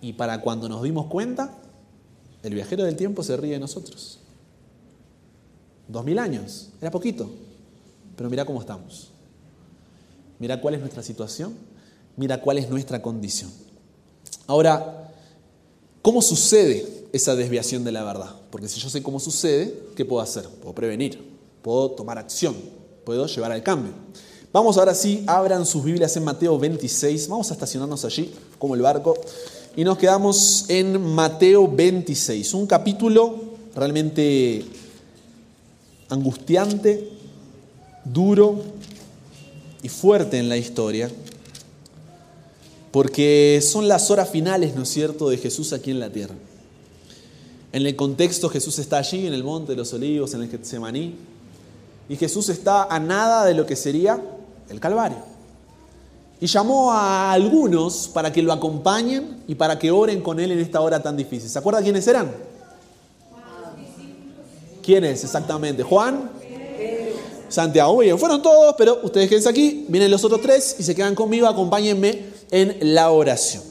Y para cuando nos dimos cuenta, el viajero del tiempo se ríe de nosotros. Dos mil años, era poquito, pero mira cómo estamos. Mira cuál es nuestra situación mira cuál es nuestra condición. Ahora, ¿cómo sucede esa desviación de la verdad? Porque si yo sé cómo sucede, ¿qué puedo hacer? Puedo prevenir, puedo tomar acción, puedo llevar al cambio. Vamos ahora sí, abran sus Biblias en Mateo 26, vamos a estacionarnos allí como el barco y nos quedamos en Mateo 26, un capítulo realmente angustiante, duro y fuerte en la historia porque son las horas finales, ¿no es cierto?, de Jesús aquí en la tierra. En el contexto Jesús está allí en el monte de los olivos, en el Getsemaní, y Jesús está a nada de lo que sería el Calvario. Y llamó a algunos para que lo acompañen y para que oren con él en esta hora tan difícil. ¿Se acuerdan quiénes eran? ¿Quiénes exactamente? Juan, Santiago. Bien, fueron todos, pero ustedes quédense aquí, vienen los otros tres y se quedan conmigo, acompáñenme en la oración.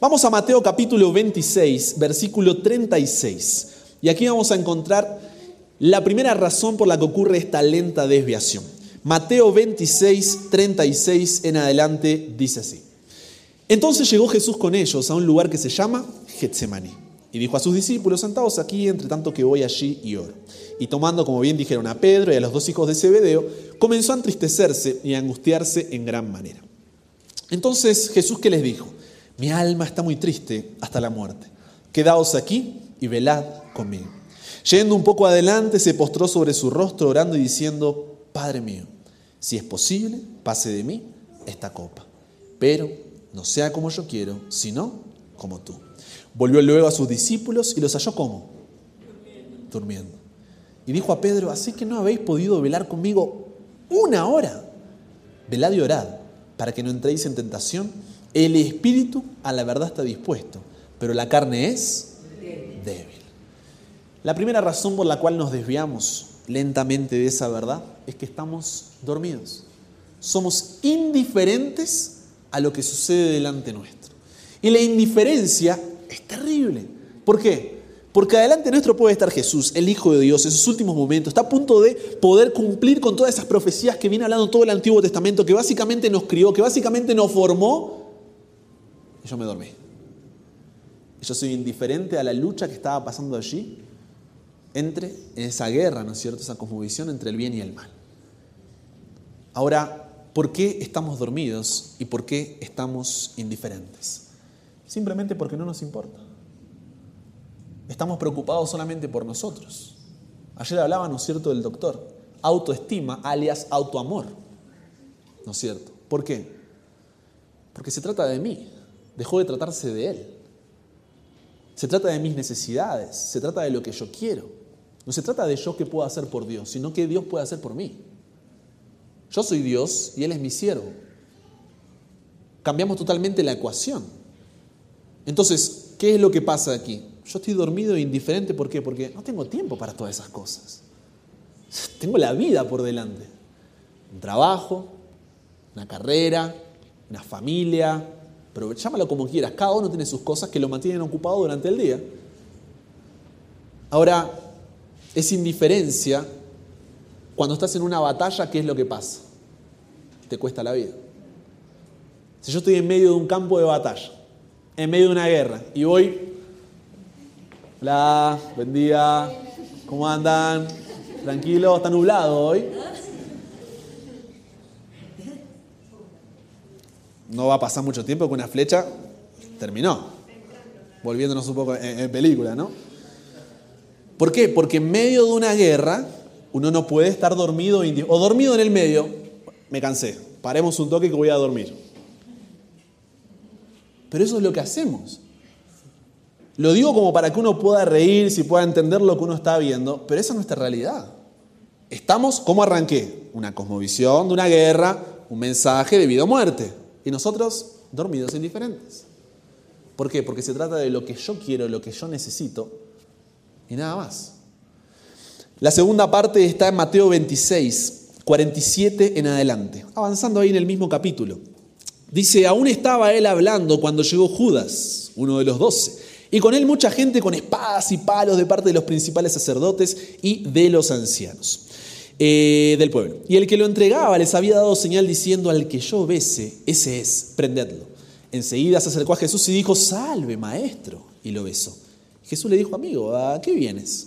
Vamos a Mateo capítulo 26, versículo 36. Y aquí vamos a encontrar la primera razón por la que ocurre esta lenta desviación. Mateo 26, 36 en adelante dice así. Entonces llegó Jesús con ellos a un lugar que se llama Getsemaní. Y dijo a sus discípulos, sentados aquí, entre tanto que voy allí y oro. Y tomando, como bien dijeron, a Pedro y a los dos hijos de Zebedeo, comenzó a entristecerse y a angustiarse en gran manera. Entonces Jesús que les dijo, mi alma está muy triste hasta la muerte. Quedaos aquí y velad conmigo. Yendo un poco adelante, se postró sobre su rostro orando y diciendo, Padre mío, si es posible, pase de mí esta copa. Pero no sea como yo quiero, sino como tú. Volvió luego a sus discípulos y los halló como? Durmiendo. Y dijo a Pedro, así que no habéis podido velar conmigo una hora. Velad y orad para que no entréis en tentación. El espíritu a la verdad está dispuesto, pero la carne es débil. La primera razón por la cual nos desviamos lentamente de esa verdad es que estamos dormidos. Somos indiferentes a lo que sucede delante nuestro. Y la indiferencia es terrible. ¿Por qué? Porque adelante nuestro puede estar Jesús, el Hijo de Dios, en sus últimos momentos. Está a punto de poder cumplir con todas esas profecías que viene hablando todo el Antiguo Testamento, que básicamente nos crió, que básicamente nos formó. Y yo me dormí. Yo soy indiferente a la lucha que estaba pasando allí entre esa guerra, ¿no es cierto? Esa cosmovisión entre el bien y el mal. Ahora, ¿por qué estamos dormidos y por qué estamos indiferentes? Simplemente porque no nos importa. Estamos preocupados solamente por nosotros. Ayer hablaba, ¿no es cierto?, del doctor. Autoestima, alias autoamor. ¿No es cierto? ¿Por qué? Porque se trata de mí. Dejó de tratarse de él. Se trata de mis necesidades. Se trata de lo que yo quiero. No se trata de yo qué puedo hacer por Dios, sino que Dios puede hacer por mí. Yo soy Dios y Él es mi siervo. Cambiamos totalmente la ecuación. Entonces, ¿qué es lo que pasa aquí? Yo estoy dormido e indiferente, ¿por qué? Porque no tengo tiempo para todas esas cosas. Tengo la vida por delante. Un trabajo, una carrera, una familia, pero llámalo como quieras. Cada uno tiene sus cosas que lo mantienen ocupado durante el día. Ahora, es indiferencia cuando estás en una batalla, ¿qué es lo que pasa? Te cuesta la vida. Si yo estoy en medio de un campo de batalla, en medio de una guerra, y voy, hola, buen ¿cómo andan? Tranquilo, está nublado hoy. No va a pasar mucho tiempo que una flecha terminó, volviéndonos un poco en película, ¿no? ¿Por qué? Porque en medio de una guerra, uno no puede estar dormido o dormido en el medio. Me cansé, paremos un toque que voy a dormir. Pero eso es lo que hacemos. Lo digo como para que uno pueda reír, si pueda entender lo que uno está viendo, pero esa es nuestra realidad. Estamos, ¿cómo arranqué? Una cosmovisión de una guerra, un mensaje de vida o muerte. Y nosotros dormidos indiferentes. ¿Por qué? Porque se trata de lo que yo quiero, lo que yo necesito y nada más. La segunda parte está en Mateo 26, 47 en adelante, avanzando ahí en el mismo capítulo. Dice, aún estaba él hablando cuando llegó Judas, uno de los doce, y con él mucha gente con espadas y palos de parte de los principales sacerdotes y de los ancianos eh, del pueblo. Y el que lo entregaba les había dado señal diciendo, al que yo bese, ese es, prendedlo. Enseguida se acercó a Jesús y dijo, salve maestro, y lo besó. Jesús le dijo, amigo, ¿a qué vienes?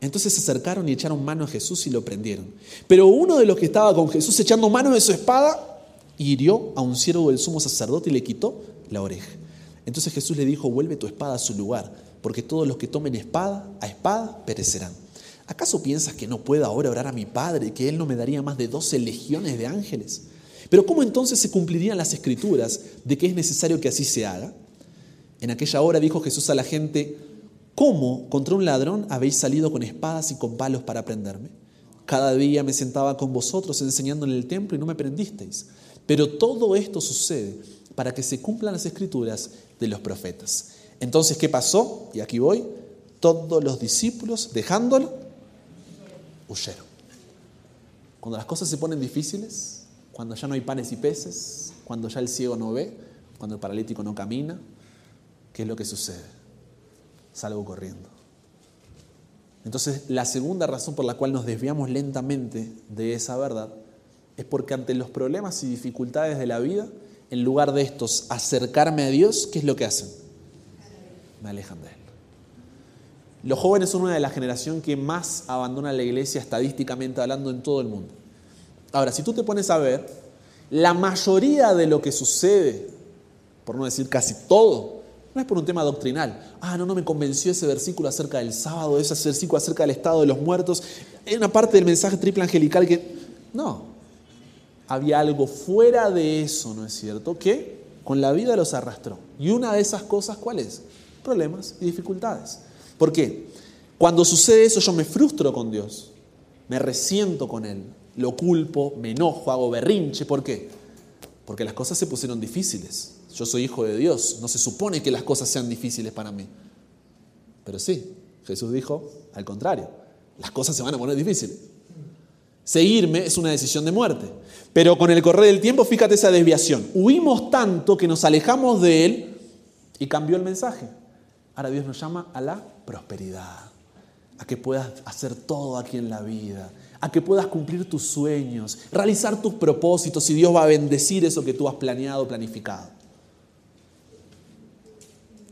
Entonces se acercaron y echaron mano a Jesús y lo prendieron. Pero uno de los que estaba con Jesús echando mano de su espada, hirió a un siervo del sumo sacerdote y le quitó la oreja. Entonces Jesús le dijo, vuelve tu espada a su lugar, porque todos los que tomen espada a espada perecerán. ¿Acaso piensas que no puedo ahora orar a mi Padre y que Él no me daría más de doce legiones de ángeles? Pero ¿cómo entonces se cumplirían las escrituras de que es necesario que así se haga? En aquella hora dijo Jesús a la gente, ¿Cómo contra un ladrón habéis salido con espadas y con palos para prenderme? Cada día me sentaba con vosotros enseñando en el templo y no me prendisteis. Pero todo esto sucede para que se cumplan las escrituras de los profetas. Entonces, ¿qué pasó? Y aquí voy. Todos los discípulos, dejándolo, huyeron. Cuando las cosas se ponen difíciles, cuando ya no hay panes y peces, cuando ya el ciego no ve, cuando el paralítico no camina, ¿qué es lo que sucede? Salgo corriendo. Entonces, la segunda razón por la cual nos desviamos lentamente de esa verdad es porque ante los problemas y dificultades de la vida, en lugar de estos acercarme a Dios, ¿qué es lo que hacen? Me alejan de Él. Los jóvenes son una de las generaciones que más abandona la iglesia estadísticamente hablando en todo el mundo. Ahora, si tú te pones a ver, la mayoría de lo que sucede, por no decir casi todo, no es por un tema doctrinal. Ah, no, no me convenció ese versículo acerca del sábado, ese versículo acerca del estado de los muertos. Hay una parte del mensaje triple angelical que... No. Había algo fuera de eso, ¿no es cierto? Que con la vida los arrastró. Y una de esas cosas, ¿cuál es? Problemas y dificultades. ¿Por qué? Cuando sucede eso yo me frustro con Dios. Me resiento con Él. Lo culpo, me enojo, hago berrinche. ¿Por qué? Porque las cosas se pusieron difíciles. Yo soy hijo de Dios, no se supone que las cosas sean difíciles para mí. Pero sí, Jesús dijo, al contrario, las cosas se van a poner difíciles. Seguirme es una decisión de muerte. Pero con el correr del tiempo, fíjate esa desviación. Huimos tanto que nos alejamos de Él y cambió el mensaje. Ahora Dios nos llama a la prosperidad, a que puedas hacer todo aquí en la vida, a que puedas cumplir tus sueños, realizar tus propósitos y Dios va a bendecir eso que tú has planeado, planificado.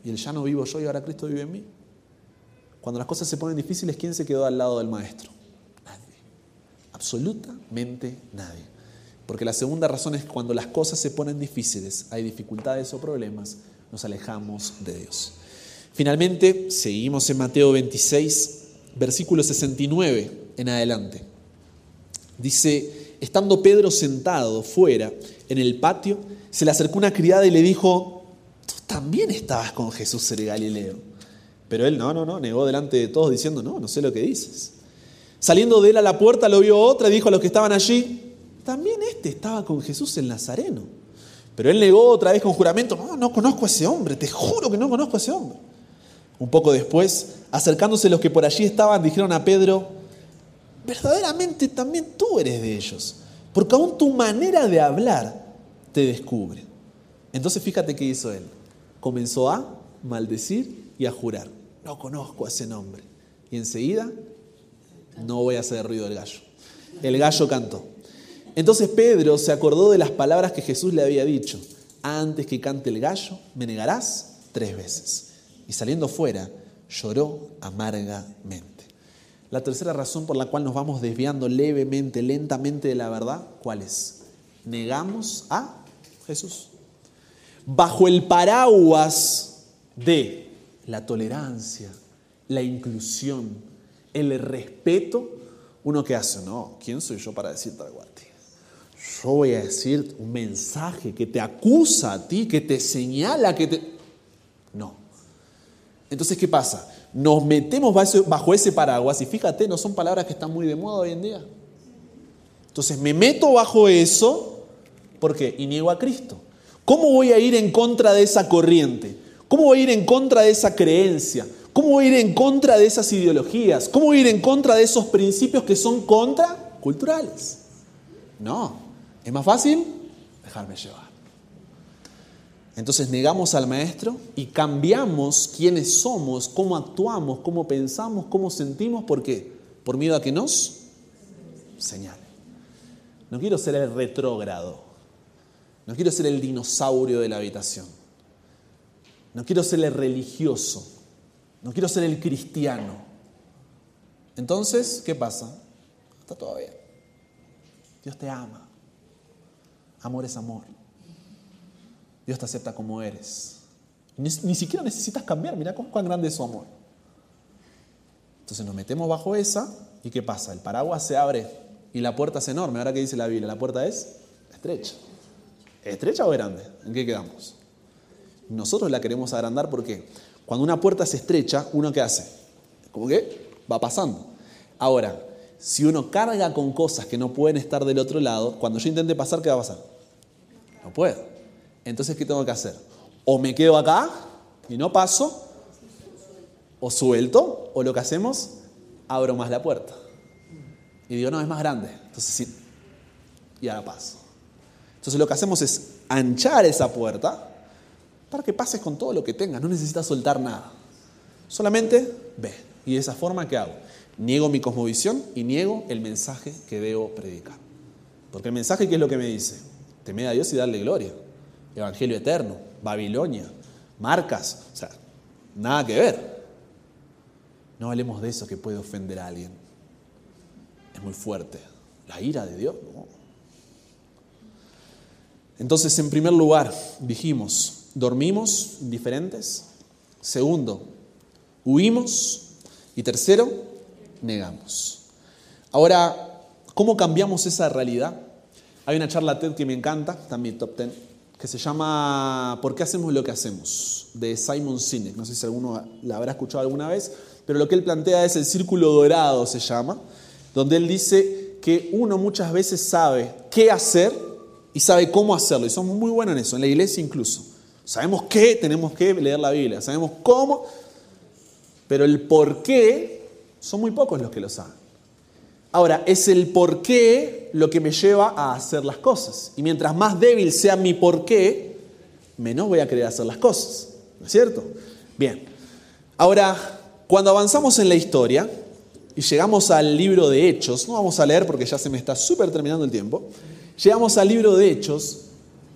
Y el ya no vivo yo y ahora Cristo vive en mí. Cuando las cosas se ponen difíciles, ¿quién se quedó al lado del maestro? Nadie. Absolutamente nadie. Porque la segunda razón es que cuando las cosas se ponen difíciles, hay dificultades o problemas, nos alejamos de Dios. Finalmente, seguimos en Mateo 26, versículo 69 en adelante. Dice, estando Pedro sentado fuera en el patio, se le acercó una criada y le dijo, tú también estabas con Jesús el Galileo. Pero él no, no, no, negó delante de todos diciendo, no, no sé lo que dices. Saliendo de él a la puerta lo vio otra y dijo a los que estaban allí, también este estaba con Jesús el Nazareno. Pero él negó otra vez con juramento, no, no conozco a ese hombre, te juro que no conozco a ese hombre. Un poco después, acercándose los que por allí estaban, dijeron a Pedro, verdaderamente también tú eres de ellos, porque aún tu manera de hablar te descubre. Entonces fíjate qué hizo él. Comenzó a maldecir y a jurar. No conozco a ese nombre. Y enseguida, no voy a hacer ruido del gallo. El gallo cantó. Entonces Pedro se acordó de las palabras que Jesús le había dicho. Antes que cante el gallo, me negarás tres veces y saliendo fuera lloró amargamente. La tercera razón por la cual nos vamos desviando levemente, lentamente de la verdad, ¿cuál es? Negamos a Jesús. Bajo el paraguas de la tolerancia, la inclusión, el respeto, uno que hace, no, ¿quién soy yo para decirte algo a ti? Yo voy a decir un mensaje que te acusa a ti, que te señala, que te... No, entonces, ¿qué pasa? Nos metemos bajo ese paraguas y fíjate, no son palabras que están muy de moda hoy en día. Entonces, me meto bajo eso, ¿por qué? Y niego a Cristo. ¿Cómo voy a ir en contra de esa corriente? ¿Cómo voy a ir en contra de esa creencia? ¿Cómo voy a ir en contra de esas ideologías? ¿Cómo voy a ir en contra de esos principios que son contraculturales? No, es más fácil dejarme llevar. Entonces negamos al Maestro y cambiamos quiénes somos, cómo actuamos, cómo pensamos, cómo sentimos. ¿Por qué? Por miedo a que nos señale. No quiero ser el retrógrado. No quiero ser el dinosaurio de la habitación. No quiero ser el religioso. No quiero ser el cristiano. Entonces, ¿qué pasa? Está todo bien. Dios te ama. Amor es amor. Dios te acepta como eres. Ni, siquiera necesitas cambiar, mira cuán grande es su amor. Entonces nos metemos bajo esa y ¿qué pasa? El paraguas se abre y la puerta es enorme. Ahora que dice la Biblia, la puerta es estrecha. ¿Estrecha o grande? ¿En qué quedamos? Nosotros la queremos agrandar porque cuando una puerta se estrecha, ¿uno qué hace? Como que va pasando. Ahora, si uno carga con cosas que no pueden estar del otro lado, cuando yo intente pasar, ¿qué va a pasar? No puedo. Entonces, ¿qué tengo que hacer? O me quedo acá y no paso, o suelto, o lo que hacemos, abro más la puerta. Y digo, no, es más grande. Entonces, sí, y ahora paso. Entonces, lo que hacemos es anchar esa puerta para que pases con todo lo que tengas. No necesitas soltar nada. Solamente ve. Y de esa forma, ¿qué hago? Niego mi cosmovisión y niego el mensaje que debo predicar. Porque el mensaje, ¿qué es lo que me dice? Temed a Dios y darle gloria. Evangelio Eterno, Babilonia, Marcas, o sea, nada que ver. No hablemos de eso que puede ofender a alguien. Es muy fuerte. La ira de Dios. Entonces, en primer lugar, dijimos, dormimos indiferentes. Segundo, huimos. Y tercero, negamos. Ahora, ¿cómo cambiamos esa realidad? Hay una charla TED que me encanta, también top 10, que se llama ¿Por qué hacemos lo que hacemos? de Simon Sinek. No sé si alguno la habrá escuchado alguna vez, pero lo que él plantea es el círculo dorado, se llama, donde él dice que uno muchas veces sabe qué hacer y sabe cómo hacerlo, y somos muy buenos en eso, en la iglesia incluso. Sabemos qué, tenemos que leer la Biblia, sabemos cómo, pero el por qué son muy pocos los que lo saben. Ahora, es el por qué lo que me lleva a hacer las cosas. Y mientras más débil sea mi por qué, menos voy a querer hacer las cosas. ¿No es cierto? Bien. Ahora, Cuando avanzamos en la historia y llegamos al libro de Hechos, no vamos a leer porque ya se me está súper terminando el tiempo, llegamos al libro de Hechos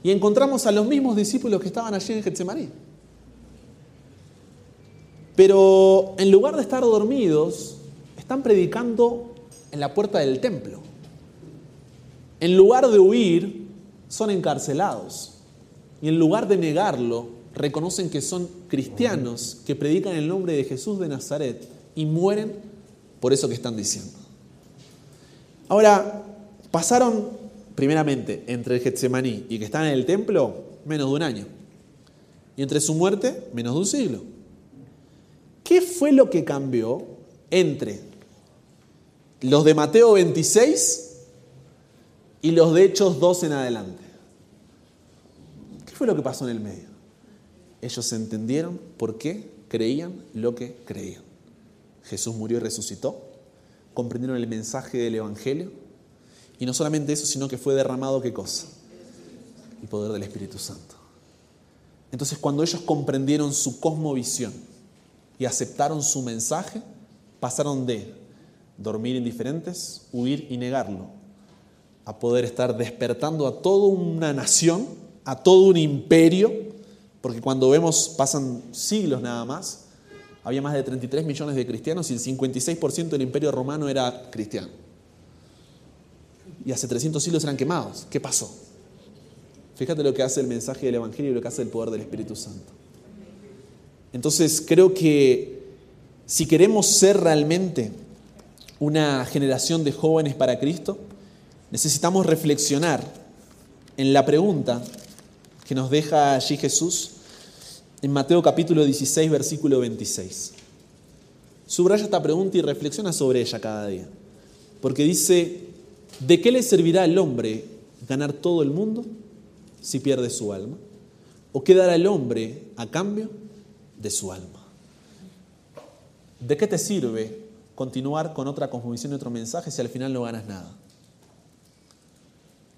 y encontramos a los mismos discípulos que estaban allí en Getsemaní. Pero en lugar de estar dormidos, están predicando en la puerta del templo. En lugar de huir, son encarcelados. Y en lugar de negarlo, reconocen que son cristianos que predican el nombre de Jesús de Nazaret y mueren por eso que están diciendo. Ahora, pasaron primeramente entre el Getsemaní y que están en el templo menos de un año. Y entre su muerte, menos de un siglo. ¿Qué fue lo que cambió entre los de Mateo 26 y los de Hechos 2 en adelante? ¿Qué fue lo que pasó en el medio? Ellos entendieron por qué creían lo que creían. Jesús murió y resucitó, comprendieron el mensaje del Evangelio y no solamente eso, sino que fue derramado qué cosa? El poder del Espíritu Santo. Entonces cuando ellos comprendieron su cosmovisión, y aceptaron su mensaje, pasaron de dormir indiferentes, huir y negarlo, a poder estar despertando a toda una nación, a todo un imperio, porque cuando vemos, pasan siglos nada más, había más de 33 millones de cristianos y el 56% del imperio romano era cristiano. Y hace 300 siglos eran quemados. ¿Qué pasó? Fíjate lo que hace el mensaje del Evangelio y lo que hace el poder del Espíritu Santo. Entonces creo que si queremos ser realmente una generación de jóvenes para Cristo, necesitamos reflexionar en la pregunta que nos deja allí Jesús en Mateo capítulo 16, versículo 26. Subraya esta pregunta y reflexiona sobre ella cada día. Porque dice, ¿de qué le servirá al hombre ganar todo el mundo si pierde su alma? ¿O qué dará el hombre a cambio de su alma. ¿De qué te sirve continuar con otra cosmovisión y otro mensaje si al final no ganas nada?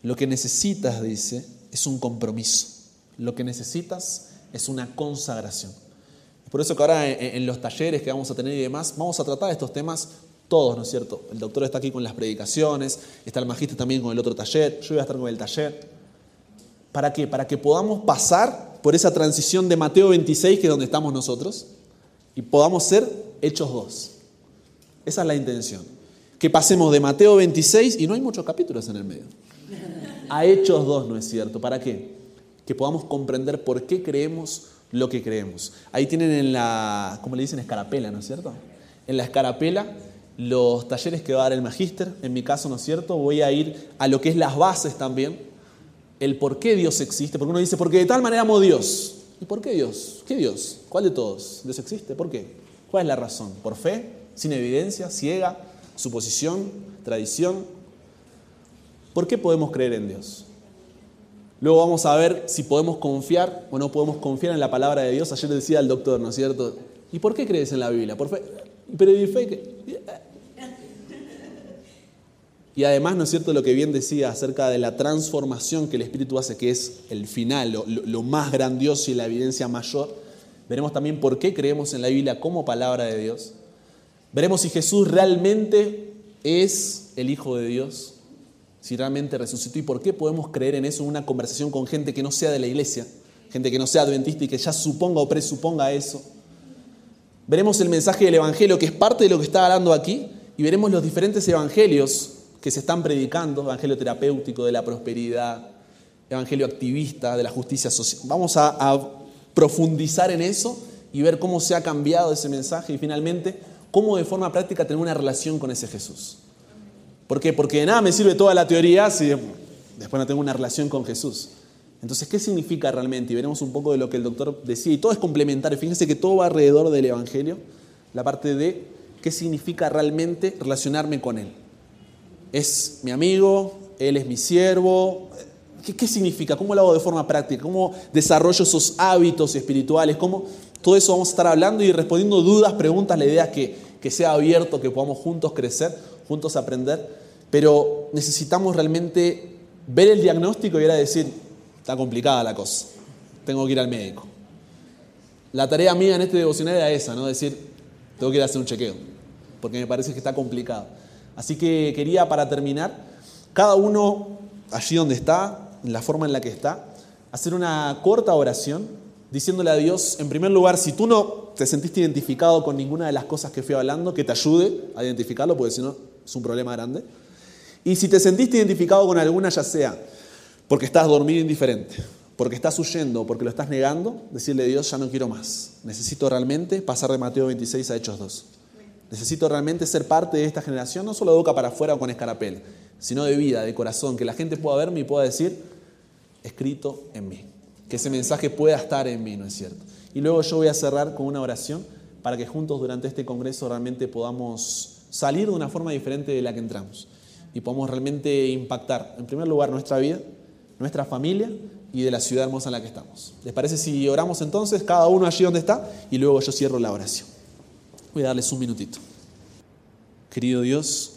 Lo que necesitas, dice, es un compromiso. Lo que necesitas es una consagración. Por eso que ahora en, los talleres que vamos a tener y demás, vamos a tratar estos temas todos, ¿no es cierto? El doctor está aquí con las predicaciones, está el magista también con el otro taller, yo voy a estar con el taller. ¿Para qué? Para que podamos pasar por esa transición de Mateo 26, que es donde estamos nosotros, y podamos ser hechos dos. Esa es la intención. Que pasemos de Mateo 26, y no hay muchos capítulos en el medio, a hechos dos, ¿no es cierto? ¿Para qué? Que podamos comprender por qué creemos lo que creemos. Ahí tienen en la, ¿cómo le dicen? Escarapela, ¿no es cierto? En la escarapela los talleres que va a dar el magíster, en mi caso, ¿no es cierto? Voy a ir a lo que es las bases también el por qué Dios existe, porque uno dice, porque de tal manera amo Dios. ¿Y por qué Dios? ¿Qué Dios? ¿Cuál de todos? ¿Dios existe? ¿Por qué? ¿Cuál es la razón? ¿Por fe? ¿Sin evidencia? ¿Ciega? ¿Suposición? ¿Tradición? ¿Por qué podemos creer en Dios? Luego vamos a ver si podemos confiar o no podemos confiar en la palabra de Dios. Ayer decía el doctor, ¿no es cierto? ¿Y por qué crees en la Biblia? ¿Por fe? Pero ¿y fe? Y además, ¿no es cierto lo que bien decía acerca de la transformación que el Espíritu hace, que es el final, lo, más grandioso y la evidencia mayor? Veremos también por qué creemos en la Biblia como palabra de Dios. Veremos si Jesús realmente es el Hijo de Dios, si realmente resucitó y por qué podemos creer en eso en una conversación con gente que no sea de la iglesia, gente que no sea adventista y que ya suponga o presuponga eso. Veremos el mensaje del Evangelio, que es parte de lo que está hablando aquí, y veremos los diferentes evangelios que se están predicando, evangelio terapéutico de la prosperidad, evangelio activista de la justicia social. Vamos a, profundizar en eso y ver cómo se ha cambiado ese mensaje y finalmente cómo de forma práctica tener una relación con ese Jesús. ¿Por qué? Porque de nada me sirve toda la teoría si después no tengo una relación con Jesús. Entonces, ¿qué significa realmente? Y veremos un poco de lo que el doctor decía. Y todo es complementario. Fíjense que todo va alrededor del Evangelio. La parte de qué significa realmente relacionarme con Él es mi amigo, él es mi siervo. ¿Qué, significa? ¿Cómo lo hago de forma práctica? ¿Cómo desarrollo esos hábitos espirituales? ¿Cómo? Todo eso vamos a estar hablando y respondiendo dudas, preguntas. La idea que, que sea abierto, que podamos juntos crecer, juntos aprender. Pero necesitamos realmente ver el diagnóstico y ahora decir, está complicada la cosa, tengo que ir al médico. La tarea mía en este devocional era esa, ¿no? Decir, tengo que ir a hacer un chequeo, porque me parece que está complicado. Así que quería para terminar, cada uno allí donde está, en la forma en la que está, hacer una corta oración diciéndole a Dios, en primer lugar, si tú no te sentiste identificado con ninguna de las cosas que fui hablando, que te ayude a identificarlo, porque si no es un problema grande. Y si te sentiste identificado con alguna, ya sea porque estás dormido indiferente, porque estás huyendo porque lo estás negando, decirle a Dios, ya no quiero más. Necesito realmente pasar de Mateo 26 a Hechos 2. Necesito realmente ser parte de esta generación, no solo de boca para afuera o con escarapel, sino de vida, de corazón, que la gente pueda verme y pueda decir, escrito en mí que ese mensaje pueda estar en mí, ¿no es cierto? Y luego yo voy a cerrar con una oración para que juntos durante este Congreso realmente podamos salir de una forma diferente de la que entramos y podamos realmente impactar, en primer lugar, nuestra vida, nuestra familia y de la ciudad hermosa en la que estamos. ¿Les parece si oramos entonces, cada uno allí donde está, y luego yo cierro la oración? Voy a darles un minutito. Querido Dios,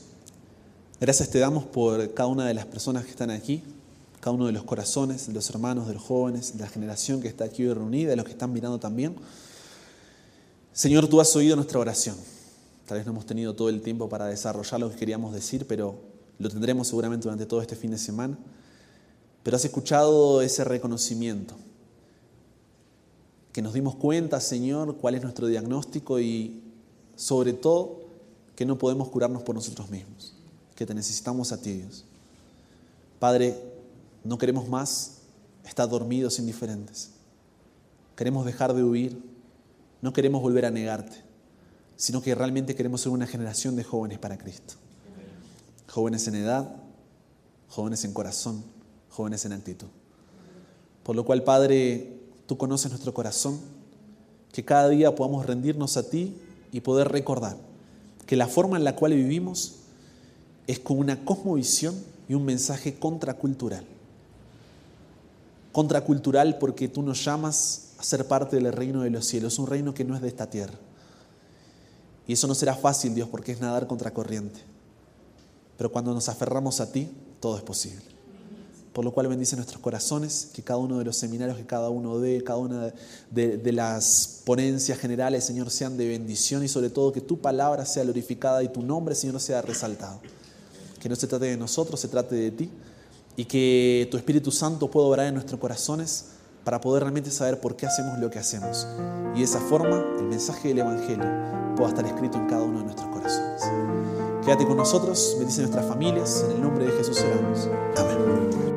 gracias te damos por cada una de las personas que están aquí, cada uno de los corazones, de los hermanos, de los jóvenes, de la generación que está aquí hoy reunida, de los que están mirando también. Señor, tú has oído nuestra oración. Tal vez no hemos tenido todo el tiempo para desarrollar lo que queríamos decir, pero lo tendremos seguramente durante todo este fin de semana. Pero has escuchado ese reconocimiento, que nos dimos cuenta, Señor, cuál es nuestro diagnóstico y sobre todo que no podemos curarnos por nosotros mismos, que te necesitamos a ti, Dios. Padre, no queremos más estar dormidos indiferentes. Queremos dejar de huir. No queremos volver a negarte, sino que realmente queremos ser una generación de jóvenes para Cristo. Jóvenes en edad, jóvenes en corazón, jóvenes en actitud. Por lo cual, Padre, tú conoces nuestro corazón, que cada día podamos rendirnos a ti y poder recordar que la forma en la cual vivimos es con una cosmovisión y un mensaje contracultural contracultural porque tú nos llamas a ser parte del reino de los cielos, un reino que no es de esta tierra. Y eso no será fácil, Dios, porque es nadar contra corriente. Pero cuando nos aferramos a ti, todo es posible. Por lo cual bendice nuestros corazones, que cada uno de los seminarios que cada uno dé, cada una de, las ponencias generales, Señor, sean de bendición y sobre todo que tu palabra sea glorificada y tu nombre, Señor, sea resaltado. Que no se trate de nosotros, se trate de ti y que tu Espíritu Santo pueda obrar en nuestros corazones para poder realmente saber por qué hacemos lo que hacemos. Y de esa forma el mensaje del Evangelio pueda estar escrito en cada uno de nuestros corazones. Quédate con nosotros, bendice nuestras familias, en el nombre de Jesús oramos. Amén.